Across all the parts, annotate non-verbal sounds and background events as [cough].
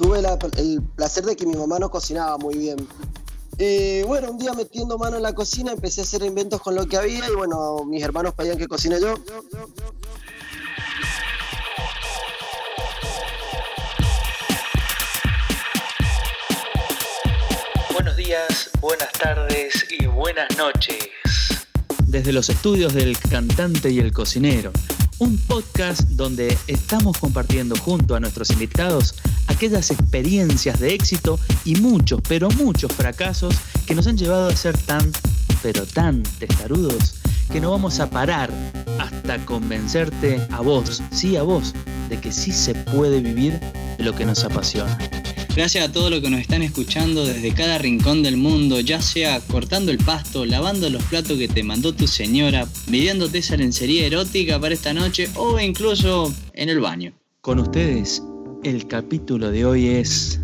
tuve el placer de que mi mamá no cocinaba muy bien. Y bueno, un día metiendo mano en la cocina empecé a hacer inventos con lo que había y bueno, mis hermanos pedían que cocine yo. Buenos días, buenas tardes y buenas noches. Desde los estudios del cantante y el cocinero un podcast donde estamos compartiendo junto a nuestros invitados aquellas experiencias de éxito y muchos, pero muchos fracasos que nos han llevado a ser tan, pero tan testarudos que no vamos a parar hasta convencerte a vos, sí a vos, de que sí se puede vivir de lo que nos apasiona. Gracias a todos los que nos están escuchando desde cada rincón del mundo, ya sea cortando el pasto, lavando los platos que te mandó tu señora, midiéndote esa lencería erótica para esta noche o incluso en el baño. Con ustedes, el capítulo de hoy es...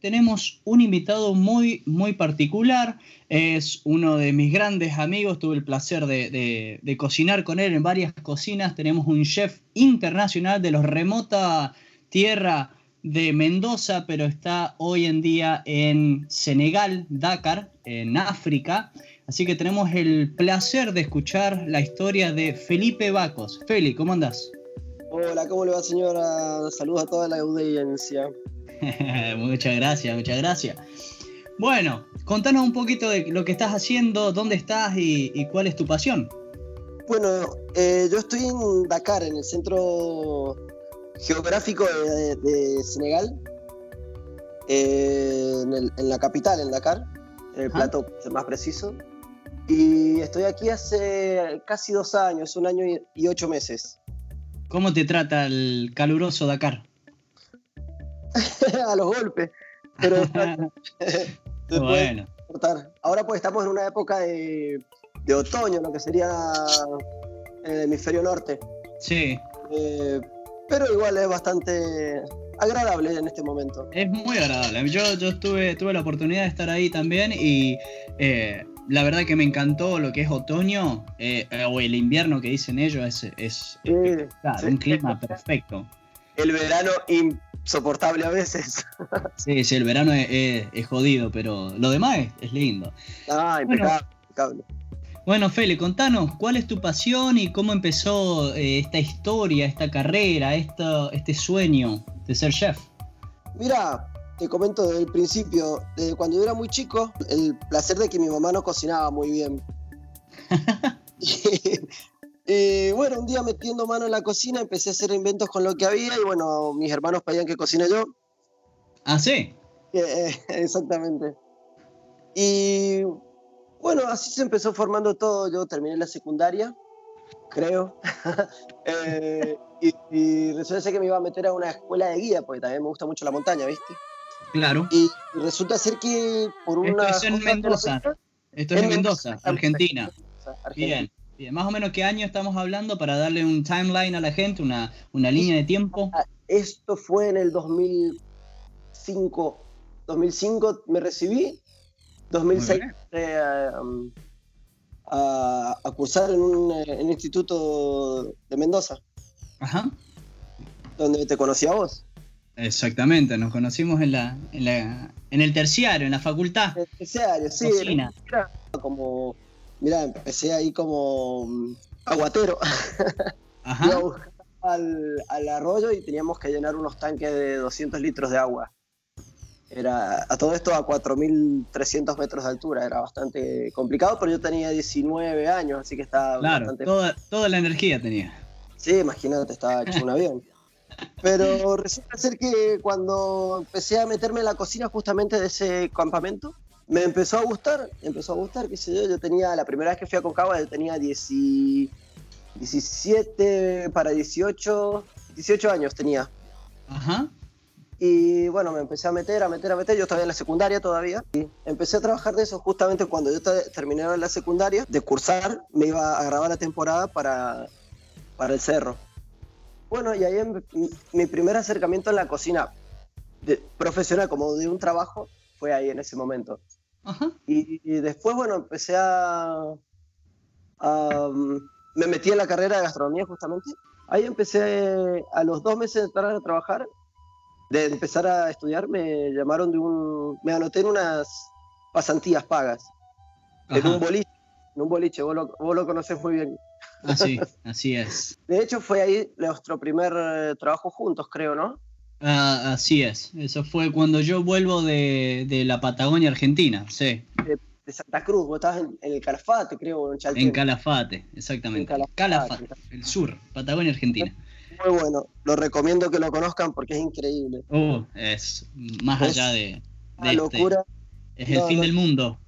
Tenemos un invitado muy, muy particular. Es uno de mis grandes amigos. Tuve el placer de, de cocinar con él en varias cocinas. Tenemos un chef internacional de los remota tierra de Mendoza, pero está hoy en día en Senegal, Dakar, en África. Así que tenemos el placer de escuchar la historia de Felipe Bacos. Feli, ¿cómo andás? Hola, ¿cómo le va señora? Saludos a toda la audiencia. [laughs] muchas gracias, muchas gracias. Bueno, contanos un poquito de lo que estás haciendo, dónde estás y, cuál es tu pasión. Bueno, eh, yo estoy en Dakar, en el centro geográfico de, Senegal, eh, en, la capital, en Dakar, en el plato más preciso. Y estoy aquí hace casi dos años, un año y, ocho meses. ¿Cómo te trata el caluroso Dakar? [laughs] a los golpes. Pero [laughs] bueno. Ahora pues estamos en una época de, otoño, lo que sería el hemisferio norte. Sí. Eh, pero igual es bastante agradable en este momento. Es muy agradable. Yo, yo estuve, tuve la oportunidad de estar ahí también y eh, la verdad que me encantó lo que es otoño eh, o el invierno que dicen ellos. Es, un clima perfecto. El verano insoportable a veces. [laughs] sí, sí, el verano es, jodido, pero lo demás es, lindo. Ah, impecable. Bueno, Fele, contanos, ¿cuál es tu pasión y cómo empezó eh, esta historia, esta carrera, este sueño de ser chef? Mira, te comento desde el principio, desde cuando yo era muy chico, el placer de que mi mamá no cocinaba muy bien. [laughs] [laughs] y, bueno, un día metiendo mano en la cocina empecé a hacer inventos con lo que había y bueno, mis hermanos pedían que cocine yo. Ah, sí. Eh, [laughs] exactamente. Y bueno, así se empezó formando todo. Yo terminé la secundaria, creo. [laughs] Eh, y, resulta ser que me iba a meter a una escuela de guía, porque también me gusta mucho la montaña, ¿viste? Claro. Y, resulta ser que por una. Esto es en Mendoza. Esto es en Mendoza, Argentina. Bien. Bien, más o menos qué año estamos hablando para darle un timeline a la gente, una, una línea de tiempo. Ah, esto fue en el 2005. 2005 me recibí 2006 a, cursar en un, instituto de Mendoza. Ajá. Donde te conocí a vos. Exactamente, nos conocimos en la, en el terciario, en la facultad. En el terciario, sí. como, mira, empecé ahí como mm, aguatero. Ajá. [laughs] al, al arroyo y teníamos que llenar unos tanques de 200 litros de agua. Era a todo esto a 4.300 metros de altura, era bastante complicado, pero yo tenía 19 años, así que estaba claro, Toda, toda la energía tenía. Sí, imagínate, estaba hecho un [laughs] avión. Pero resulta ser que cuando empecé a meterme en la cocina justamente de ese campamento, me empezó a gustar, empezó a gustar, qué sé yo, yo tenía, la primera vez que fui a Concagua, yo tenía 17 para 18, 18 años tenía. Ajá. Y bueno, me empecé a meter, a meter, a meter. Yo estaba en la secundaria todavía. Y empecé a trabajar de eso justamente cuando yo terminé la secundaria, de cursar, me iba a grabar la temporada para, para el cerro. Bueno, y ahí mi primer acercamiento en la cocina de, profesional, como de un trabajo, fue ahí en ese momento. Y, después, bueno, empecé a, a, me metí en la carrera de gastronomía justamente. Ahí empecé a los dos meses de entrar a trabajar, de empezar a estudiar, me llamaron de un, me anoté en unas pasantías pagas, en un boliche, en un boliche, vos lo, vos lo conocés muy bien. Así, [laughs] así es. De hecho fue ahí nuestro primer eh, trabajo juntos, creo, ¿no? Ah, así es, eso fue cuando yo vuelvo de, de la Patagonia Argentina, sí. De, de Santa Cruz, vos estabas en, en el Calafate, creo, en Chaltén. En Calafate, exactamente. En Calafate, Calafate. el sur, Patagonia Argentina. Muy bueno, lo recomiendo que lo conozcan porque es increíble. Oh, es más Es allá de, de este- locura. es el fin no. del mundo.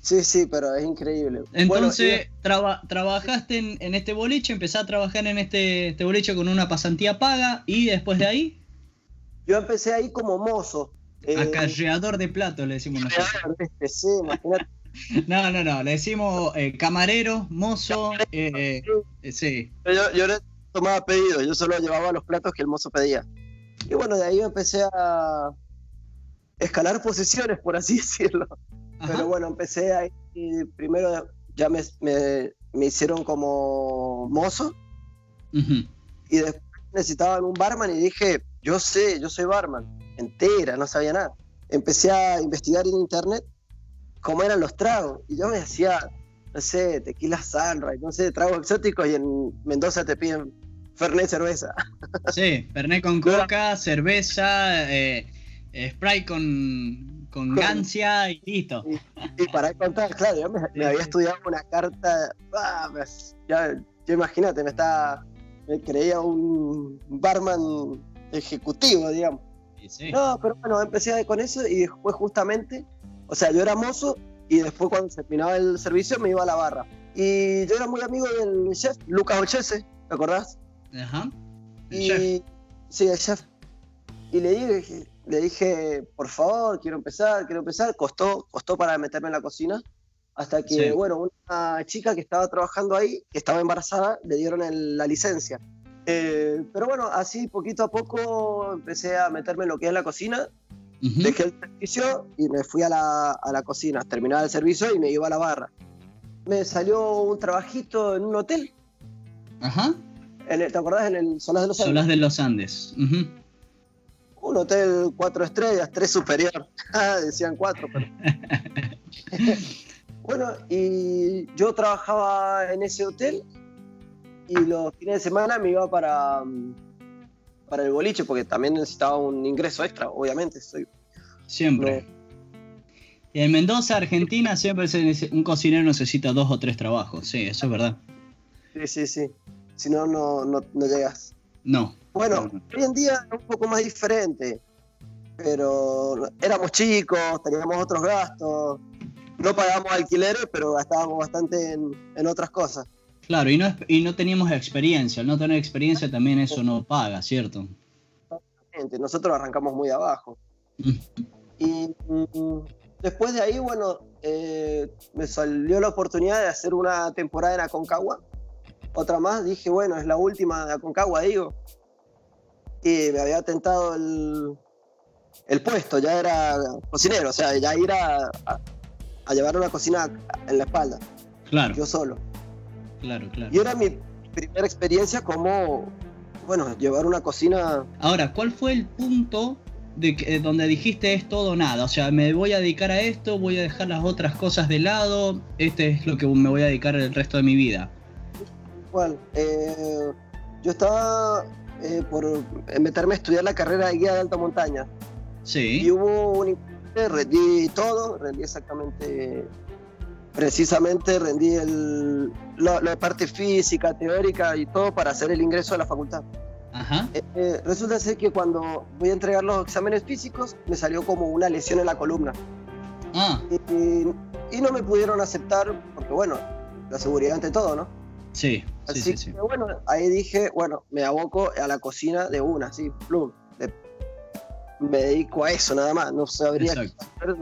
Sí, sí, pero es increíble. Entonces, Bueno, traba- trabajaste en, en este boliche, empezaste a trabajar en este, este boliche con una pasantía paga y después de ahí, yo empecé ahí como mozo. Eh, acarreador de platos, le decimos nosotros. este, sí, imagínate. [laughs] No, no, no, le decimos eh, camarero, mozo, eh, eh, sí. Yo, yo no tomaba pedidos, yo solo llevaba los platos que el mozo pedía. Y bueno, de ahí empecé a escalar posiciones, por así [laughs] decirlo. Ajá. Pero bueno, empecé ahí, y primero ya me, me, me hicieron como mozo Ujú. y después necesitaban un barman y dije, yo sé, yo soy barman, entera, no sabía nada. Empecé a investigar en internet cómo eran los tragos y yo me hacía, no sé, tequila sunrise, no sé, tragos exóticos y en Mendoza te piden Fernet cerveza. Sí, Fernet con coca, cerveza, eh, eh, Sprite con, con gancia y listo. Y para contar, claro, yo me, me había estudiado una carta, ah, pues, ya, imagínate, me estaba, me creía un barman ejecutivo, digamos. Sí. No, pero bueno, empecé con eso y después justamente, o sea, yo era mozo y después cuando se terminaba el servicio me iba a la barra. Y yo era muy amigo del chef, Lucas Olchese, ¿te acordás? Ajá. El Y, chef. Sí, el chef. Y le dije, le dije, por favor, quiero empezar, quiero empezar. Costó, costó para meterme en la cocina. Hasta que, Sí. bueno, una chica que estaba trabajando ahí, que estaba embarazada, le dieron el- la licencia. Eh, pero bueno, así poquito a poco empecé a meterme en lo que es la cocina. Ujú. Dejé el servicio y me fui a la, a la cocina. Terminaba el servicio y me iba a la barra. Me salió un trabajito en un hotel. Ajá. En ¿Te acordás? En el Solás de los Andes. Solás de los Andes. Un hotel cuatro estrellas, tres superior. [laughs] Ah, Decían cuatro, pero. [laughs] bueno, y yo trabajaba en ese hotel y los fines de semana me iba para, mm, para el boliche porque también necesitaba un ingreso extra, obviamente. Soy, Siempre. Y en Mendoza, Argentina, siempre se un cocinero necesita dos o tres trabajos. Sí, eso es verdad. sí, sí, sí. Si no, no, no, no llegas. No. Bueno, No. hoy en día es un poco más diferente, pero éramos chicos, teníamos otros gastos, no pagábamos alquileres, pero gastábamos bastante en, en otras cosas. Claro, y no, y no teníamos experiencia. Al no tener experiencia también eso no paga, ¿cierto? Nosotros arrancamos muy abajo. Mm. Y después de ahí, bueno, eh, me salió la oportunidad de hacer una temporada en Aconcagua. Otra más, dije, bueno, es la última de Aconcagua, digo. Y me había tentado el, el puesto, ya era cocinero, o sea, ya ir a, a- a llevar una cocina en la espalda, Claro, yo solo. claro, claro. Y era mi primera experiencia como, bueno, llevar una cocina Ahora, ¿cuál fue el punto de que, eh, donde dijiste es todo o nada? O sea, me voy a dedicar a esto, voy a dejar las otras cosas de lado, este es lo que me voy a dedicar el resto de mi vida. Bueno, eh, yo estaba eh, por meterme a estudiar la carrera de guía de alta montaña. Y Sí, hubo un rendí todo, rendí exactamente, precisamente rendí el, lo- la parte física, teórica y todo para hacer el ingreso a la facultad. ajá, Eh, eh, resulta ser que cuando voy a entregar los exámenes físicos me salió como una lesión en la columna. Ah, y, y no me pudieron aceptar porque bueno, la seguridad ante todo, ¿no? sí, Así sí, sí. que bueno, ahí dije, bueno, me aboco a la cocina de una, así, plum. De- me dedico a eso nada más, no sabría qué hacer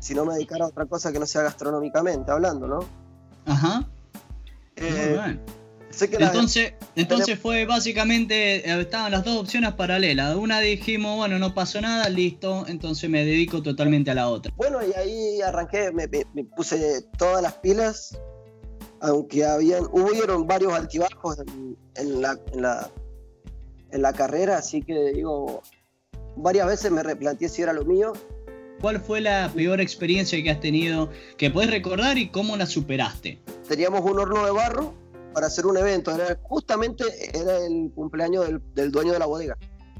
si no me dedicara a otra cosa que no sea gastronómicamente hablando, ¿no? Ajá, muy Eh, bien. sé que la- Entonces, entonces fue básicamente, eh, estaban las dos opciones paralelas. Una dijimos, bueno, no pasó nada, listo, entonces me dedico totalmente a la otra. bueno, y ahí arranqué, me, me- me puse todas las pilas aunque habían, hubieron varios altibajos en, la, en, la, en la carrera, así que digo, varias veces me replanteé si era lo mío. ¿Cuál fue la peor experiencia que has tenido que puedes recordar y cómo la superaste? Teníamos un horno de barro para hacer un evento, era, justamente era el cumpleaños del, dueño de la bodega.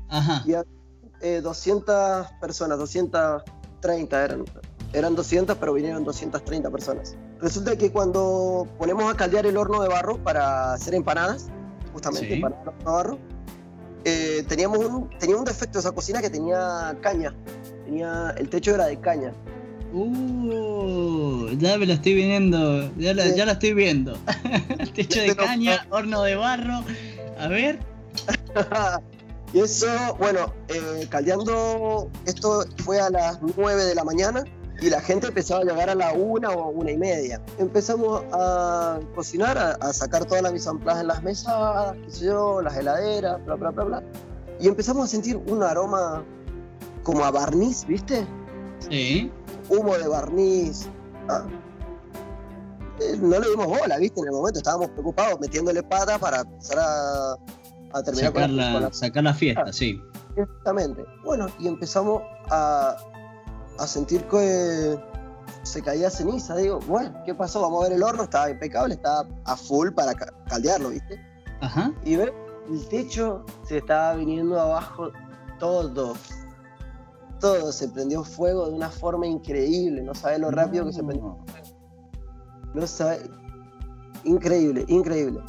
Ajá. Y había 200 eh, personas, 230 eran eran 200, pero vinieron 230 personas. Resulta que cuando ponemos a caldear el horno de barro para hacer empanadas, justamente para el horno de barro, eh, teníamos un, tenía un defecto esa cocina que tenía caña. Tenía, el techo era de caña. Uh, ya me lo estoy viendo, ya, la, ya la estoy viendo. [laughs] techo de caña, horno de barro. A ver. [laughs] y eso, bueno, eh, caldeando, esto fue a las 9 de la mañana y la gente empezaba a llegar a la una o una y media. Empezamos a cocinar, a, sacar toda la mise en place en las mesas, qué sé yo, las heladeras, bla, bla, bla, bla. Y empezamos a sentir un aroma como a barniz, ¿viste? Sí. Humo de barniz. Ah. Eh, no le dimos bola, ¿viste? En el momento estábamos preocupados metiéndole pata para empezar a, terminar sacar la, sacar la fiesta, ah, sí. Exactamente. Bueno, y empezamos a a sentir que se caía ceniza. Digo, bueno, ¿qué pasó? Vamos a ver el horno, estaba impecable, estaba a full para caldearlo, ¿viste? Ajá. Y ve, el techo se estaba viniendo abajo todo. Todo se prendió fuego de una forma increíble. No sabes lo rápido que se prendió. No sabes. Increíble, increíble.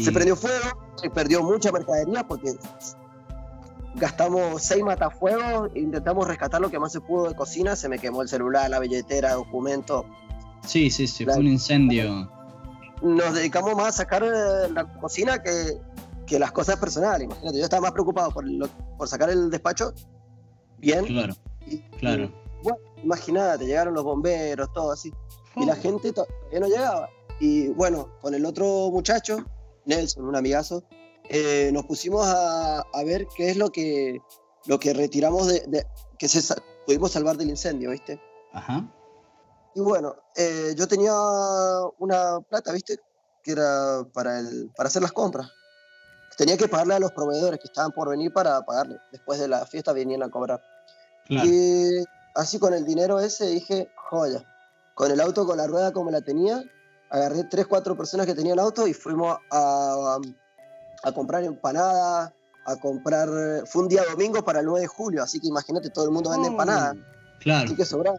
Se prendió fuego, se perdió mucha mercadería porque gastamos seis matafuegos, intentamos rescatar lo que más se pudo de cocina, se me quemó el celular, la billetera, documento. Sí, sí, sí, fue un incendio. Nos dedicamos más a sacar eh, la cocina que, que las cosas personales. Imagínate, yo estaba más preocupado por, por sacar el despacho. Bien. Claro. claro. bueno, imagínate, llegaron los bomberos, todo así. Y la oh. gente todavía no llegaba. Y bueno, con el otro muchacho, Nelson, un amigazo, eh, nos pusimos a, ver qué es lo que, lo que retiramos de, que se, pudimos salvar del incendio, ¿viste? Ajá. Y bueno, eh, yo tenía una plata, ¿viste? Que era para, el, para hacer las compras. Tenía que pagarle a los proveedores que estaban por venir para pagarle. Después de la fiesta venían a cobrar. Y así con el dinero ese dije, joya. Con el auto, con la rueda como la tenía, agarré tres, cuatro personas que tenían auto y fuimos a, a comprar empanadas, a comprar. Fue un día domingo para el 9 de julio, así que imagínate, todo el mundo vende oh, empanadas. Claro. Así que sobraba.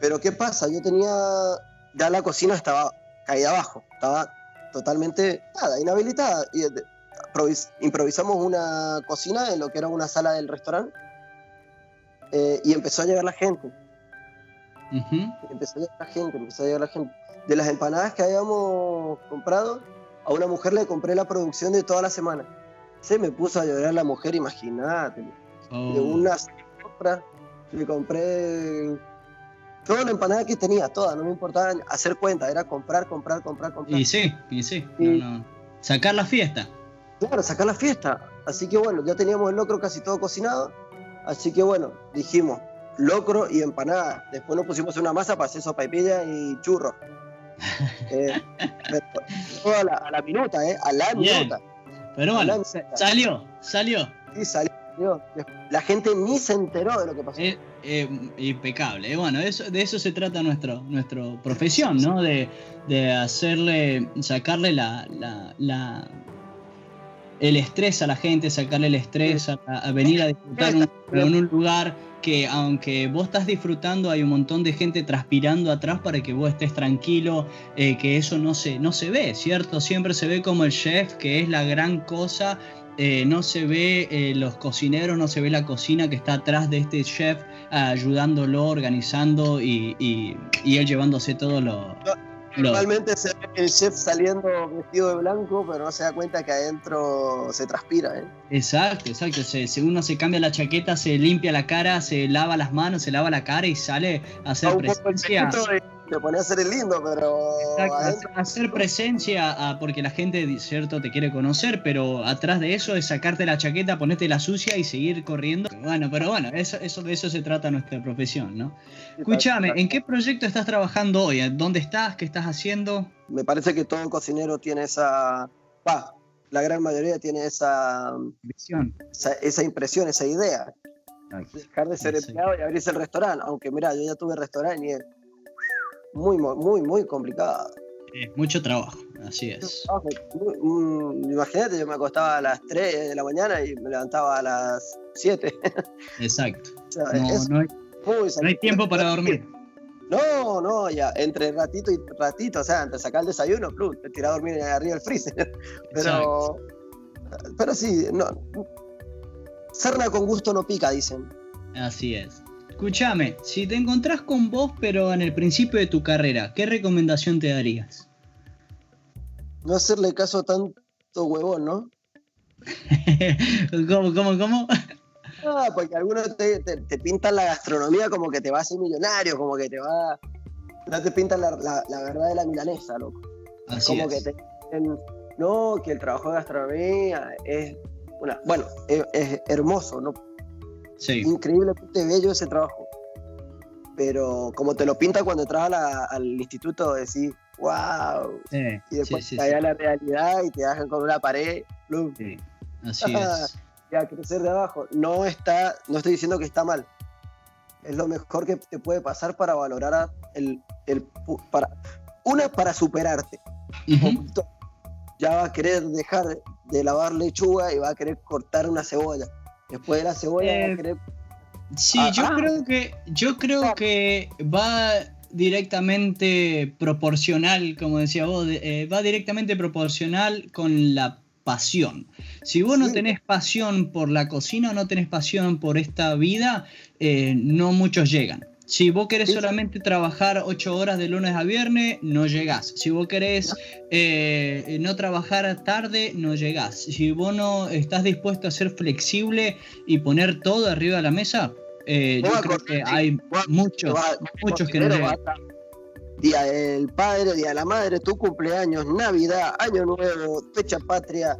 Pero ¿qué pasa? Yo tenía. Ya la cocina estaba caída abajo, estaba totalmente nada, inhabilitada. Y improvisamos una cocina en lo que era una sala del restaurante eh, y empezó a llegar la gente. Empezó a llegar la gente, empezó a llegar la gente. De las empanadas que habíamos comprado, a una mujer le compré la producción de toda la semana. Se me puso a llorar la mujer, imagínate. De oh. una compra, le compré toda la empanada que tenía, toda, no me importaba hacer cuenta, era comprar, comprar, comprar, comprar. Y sí, y sí, sacar la fiesta. Claro, sacar la fiesta. Así que bueno, ya teníamos el locro casi todo cocinado. Así que bueno, dijimos, locro y empanada. Después nos pusimos una masa para hacer sopa y pilla y churros. Eh, a, la, a, la, minuta, ¿eh? A la minuta. Pero bueno, salió, salió. Sí, salió. La gente ni se enteró de lo que pasó. Eh, eh, impecable. Bueno, eso, de eso se trata nuestro, nuestro profesión, ¿no? De, de hacerle, sacarle la, la, el estrés a la gente, sacarle el estrés a, venir a disfrutar en un lugar que aunque vos estás disfrutando, hay un montón de gente transpirando atrás para que vos estés tranquilo, eh, que eso no se, no se ve, ¿cierto? Siempre se ve como el chef, que es la gran cosa, eh, no se ve eh, los cocineros, no se ve la cocina que está atrás de este chef ayudándolo, organizando y, y, él llevándose todo lo... Normalmente se ve el chef saliendo vestido de blanco, pero no se da cuenta que adentro se transpira. ¿eh? Exacto, exacto. Se, uno se cambia la chaqueta, se limpia la cara, se lava las manos, se lava la cara y sale a hacer presencia. Te pone a hacer el lindo, pero. Exacto, hacer presencia ah, porque la gente, cierto, te quiere conocer, pero atrás de eso es sacarte la chaqueta, ponerte la sucia y seguir corriendo. Bueno, pero bueno, eso, eso, de eso se trata nuestra profesión, ¿no? Escúchame, ¿en qué proyecto estás trabajando hoy? ¿Dónde estás? ¿Qué estás haciendo? me parece que todo cocinero tiene esa, pa, la gran mayoría tiene esa, Visión. esa, impresión, esa idea. Dejar de ser empleado y abrirse el restaurante, aunque mira, yo ya tuve restaurante y muy, muy, muy complicado. mucho trabajo, así es. Mm, imagínate, yo me acostaba a las 3 de la mañana y me levantaba a las 7. [laughs] Exacto. no, hay, tiempo para dormir. No, no, ya, entre ratito y ratito, o sea, entre sacar el desayuno, plus, te tiré a dormir arriba del freezer. [laughs] Pero, pero sí, no. Serna con gusto no pica, dicen. Así es. Escúchame, si te encontrás con vos, pero en el principio de tu carrera, ¿qué recomendación te darías? No hacerle caso a tanto huevón, ¿no? [laughs] ¿Cómo, cómo, cómo? Ah, porque algunos te, te, pintan la gastronomía como que te va a ser millonario, como que te va. No te pintan la, la, verdad de la milanesa, loco. Así como que te no, que el trabajo de gastronomía es una. Bueno, es hermoso, ¿no? Sí. Increíblemente bello ese trabajo. Pero como te lo pinta cuando entras al instituto, decís, wow. y después te a la realidad y te dejan con una pared. Sí. Así [laughs] es. a crecer de abajo. No está, no estoy diciendo que está mal. Es lo mejor que te puede pasar para valorar el, el para una para superarte. Ya va a querer dejar de lavar lechuga y va a querer cortar una cebolla Después de la cebolla eh, Sí, ah, yo ah. creo que yo creo que va directamente proporcional, como decía vos, eh, va directamente proporcional con la pasión. Si vos no tenés pasión por la cocina, no tenés pasión por esta vida, eh, no muchos llegan. Si vos querés solamente trabajar ocho horas de lunes a viernes, no llegás. Si vos querés eh, no trabajar tarde, no llegás. Si vos no estás dispuesto a ser flexible y poner todo arriba de la mesa, eh, yo creo que hay muchos, muchos que no llegan. Día del padre, día de la madre, tu cumpleaños, Navidad, Año Nuevo, fecha patria.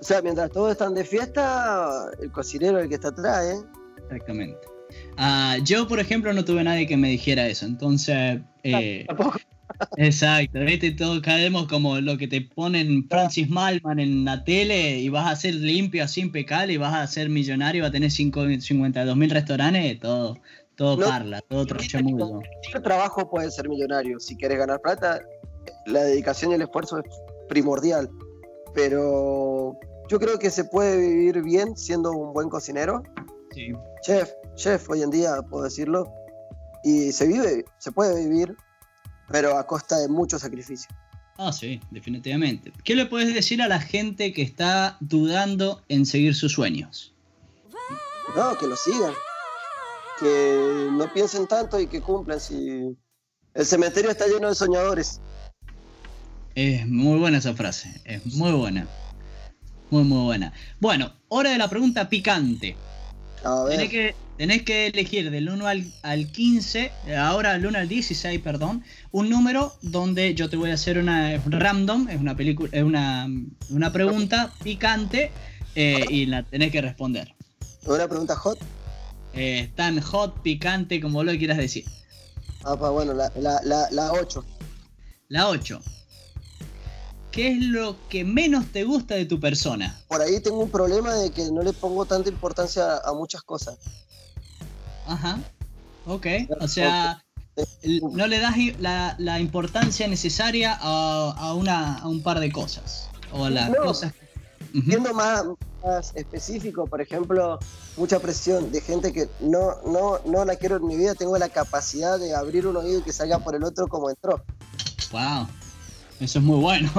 O sea, mientras todos están de fiesta, el cocinero es el que está atrás, ¿eh? Exactamente. Ah, yo, por ejemplo, no tuve nadie que me dijera eso, entonces... Eh, [laughs] exacto, ¿viste? Todos caemos como lo que te ponen Francis Malman en la tele y vas a ser limpio, así impecable y vas a ser millonario, vas a tener 52 mil restaurantes, todo, todo parla, todo trochamudo. Cualquier trabajo puede ser millonario. Si quieres ganar plata, la dedicación y el esfuerzo es primordial. Pero yo creo que se puede vivir bien siendo un buen cocinero. Sí. Chef, chef hoy en día, puedo decirlo. Y se vive, se puede vivir, pero a costa de mucho sacrificio. Ah, sí, definitivamente. ¿Qué le puedes decir a la gente que está dudando en seguir sus sueños? No, que lo sigan. Que no piensen tanto y que cumplan. Si el cementerio está lleno de soñadores. Es muy buena esa frase, es muy buena. Muy, muy buena. Bueno, hora de la pregunta picante. Tenés que, tenés que elegir del 1 al, 15, ahora del 1 al 16, perdón, un número donde yo te voy a hacer una random, es una película, es una, una pregunta picante eh, y la tenés que responder. ¿Una pregunta hot? Eh, tan hot, picante, como lo quieras decir. Ah, pues bueno, la, la, la, la 8. La 8. ¿Qué es lo que menos te gusta de tu persona? Por ahí tengo un problema de que no le pongo tanta importancia a muchas cosas. Ajá. Ok. O sea, no le das la, importancia necesaria a, una, a un par de cosas. O a las cosas. Siendo más, más, específico, por ejemplo, mucha presión de gente que no, no, no la quiero en mi vida, tengo la capacidad de abrir un oído y que salga por el otro como entró. Wow. Eso es muy bueno.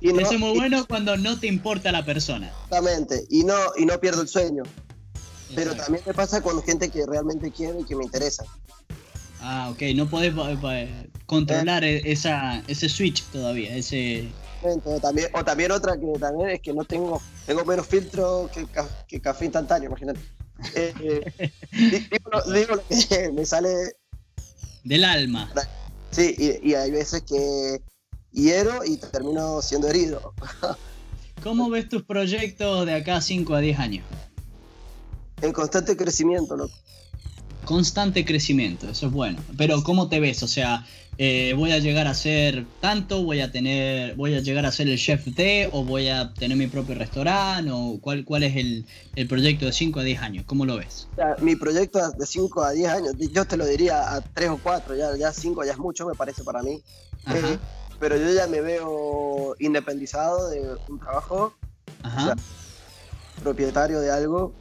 Y Eso es muy bueno cuando no te importa la persona. Exactamente, y no, y no pierdo el sueño. Pero también me pasa con gente que realmente quiero y que me interesa. Ah, ok, no podés eh, eh, controlar eh. esa, ese switch todavía, ese... O también, o también otra que también es que no tengo, tengo menos filtro que, que café instantáneo, imagínate. digo, digo, lo que [laughs] me sale... Del alma. Sí, y, y hay veces que hiero y termino siendo herido. [laughs] ¿Cómo ves tus proyectos de acá 5 a 10 años? En constante crecimiento, loco. constante crecimiento, eso es bueno. Pero ¿cómo te ves? O sea, eh, voy a llegar a ser tanto, voy a tener, voy a llegar a ser el chef de, o voy a tener mi propio restaurante, o cuál, cuál es el, proyecto de 5 a 10 años, ¿cómo lo ves? mi proyecto de 5 a 10 años, yo te lo diría a 3 o 4, ya 5 ya, es mucho, me parece para mí. Eh, pero yo ya me veo independizado de un trabajo, propietario de algo.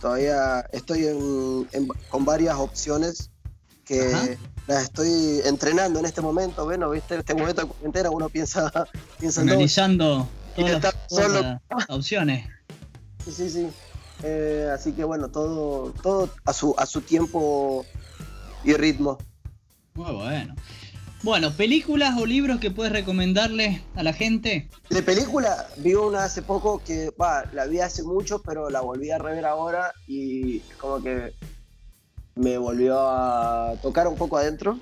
Todavía estoy con varias opciones que las estoy entrenando en este momento. Bueno, viste, en este momento de cuarentena uno piensa, [laughs] piensa Analizando todas, las, opciones. Sí, sí, sí. Eh, así que bueno, todo, todo a su, a su tiempo y ritmo. Muy bueno. Bueno, películas o libros que puedes recomendarle a la gente. De película, vi una hace poco que, va, la vi hace mucho, pero la volví a rever ahora y como que me volvió a tocar un poco adentro.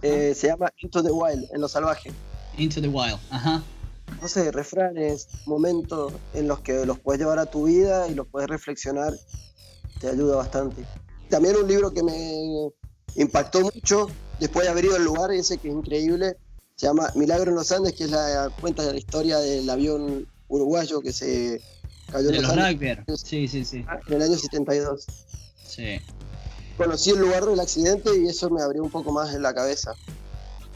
Eh, se llama Into the Wild, en lo salvaje. Into the Wild, ajá. No sé, refranes, momentos en los que los puedes llevar a tu vida y los puedes reflexionar, te ayuda bastante. También un libro que me impactó mucho después de haber ido al lugar ese que es increíble, se llama Milagro en los Andes, que es la cuenta de la historia del avión uruguayo que se cayó en los, Andes. Sí, sí, sí. En el año 72. Sí conocí el lugar del accidente y eso me abrió un poco más en la cabeza.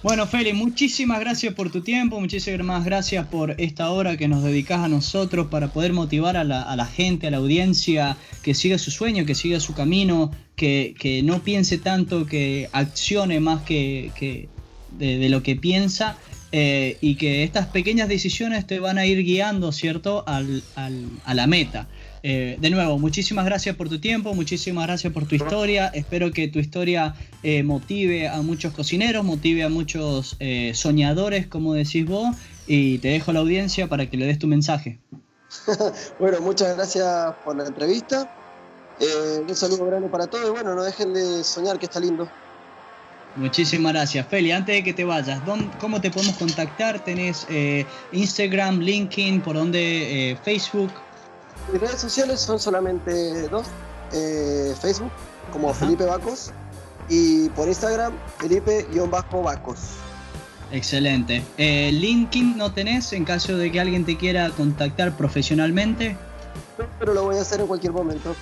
Bueno, Feli, muchísimas gracias por tu tiempo, muchísimas gracias por esta hora que nos dedicas a nosotros para poder motivar a la, gente, a la audiencia, que siga su sueño, que siga su camino, que, no piense tanto, que accione más que, de, lo que piensa eh, y que estas pequeñas decisiones te van a ir guiando, ¿cierto?, a la meta. Eh, de nuevo, muchísimas gracias por tu tiempo, muchísimas gracias por tu historia. Espero que tu historia eh, motive a muchos cocineros, motive a muchos eh, soñadores, como decís vos, y te dejo la audiencia para que le des tu mensaje. [laughs] bueno, muchas gracias por la entrevista. un saludo grande para todos y bueno, no dejen de soñar que está lindo. Muchísimas gracias, Feli. Antes de que te vayas, ¿cómo te podemos contactar? ¿Tenés Instagram, LinkedIn, por dónde? Facebook? Mis redes sociales son solamente dos. Eh, Facebook, como Felipe Bacos, y por Instagram, Felipe-Bacos. Excelente. Eh, ¿LinkedIn no tenés en caso de que alguien te quiera contactar profesionalmente? pero lo voy a hacer en cualquier momento.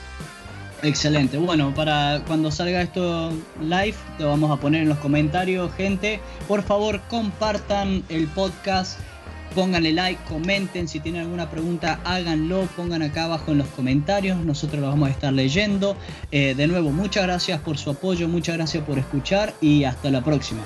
Excelente. Bueno, para cuando salga esto live, lo vamos a poner en los comentarios, gente. Por favor, compartan el podcast Pónganle like, comenten, si tienen alguna pregunta háganlo, pongan acá abajo en los comentarios, nosotros lo vamos a estar leyendo. Eh, de nuevo, muchas gracias por su apoyo, muchas gracias por escuchar y hasta la próxima.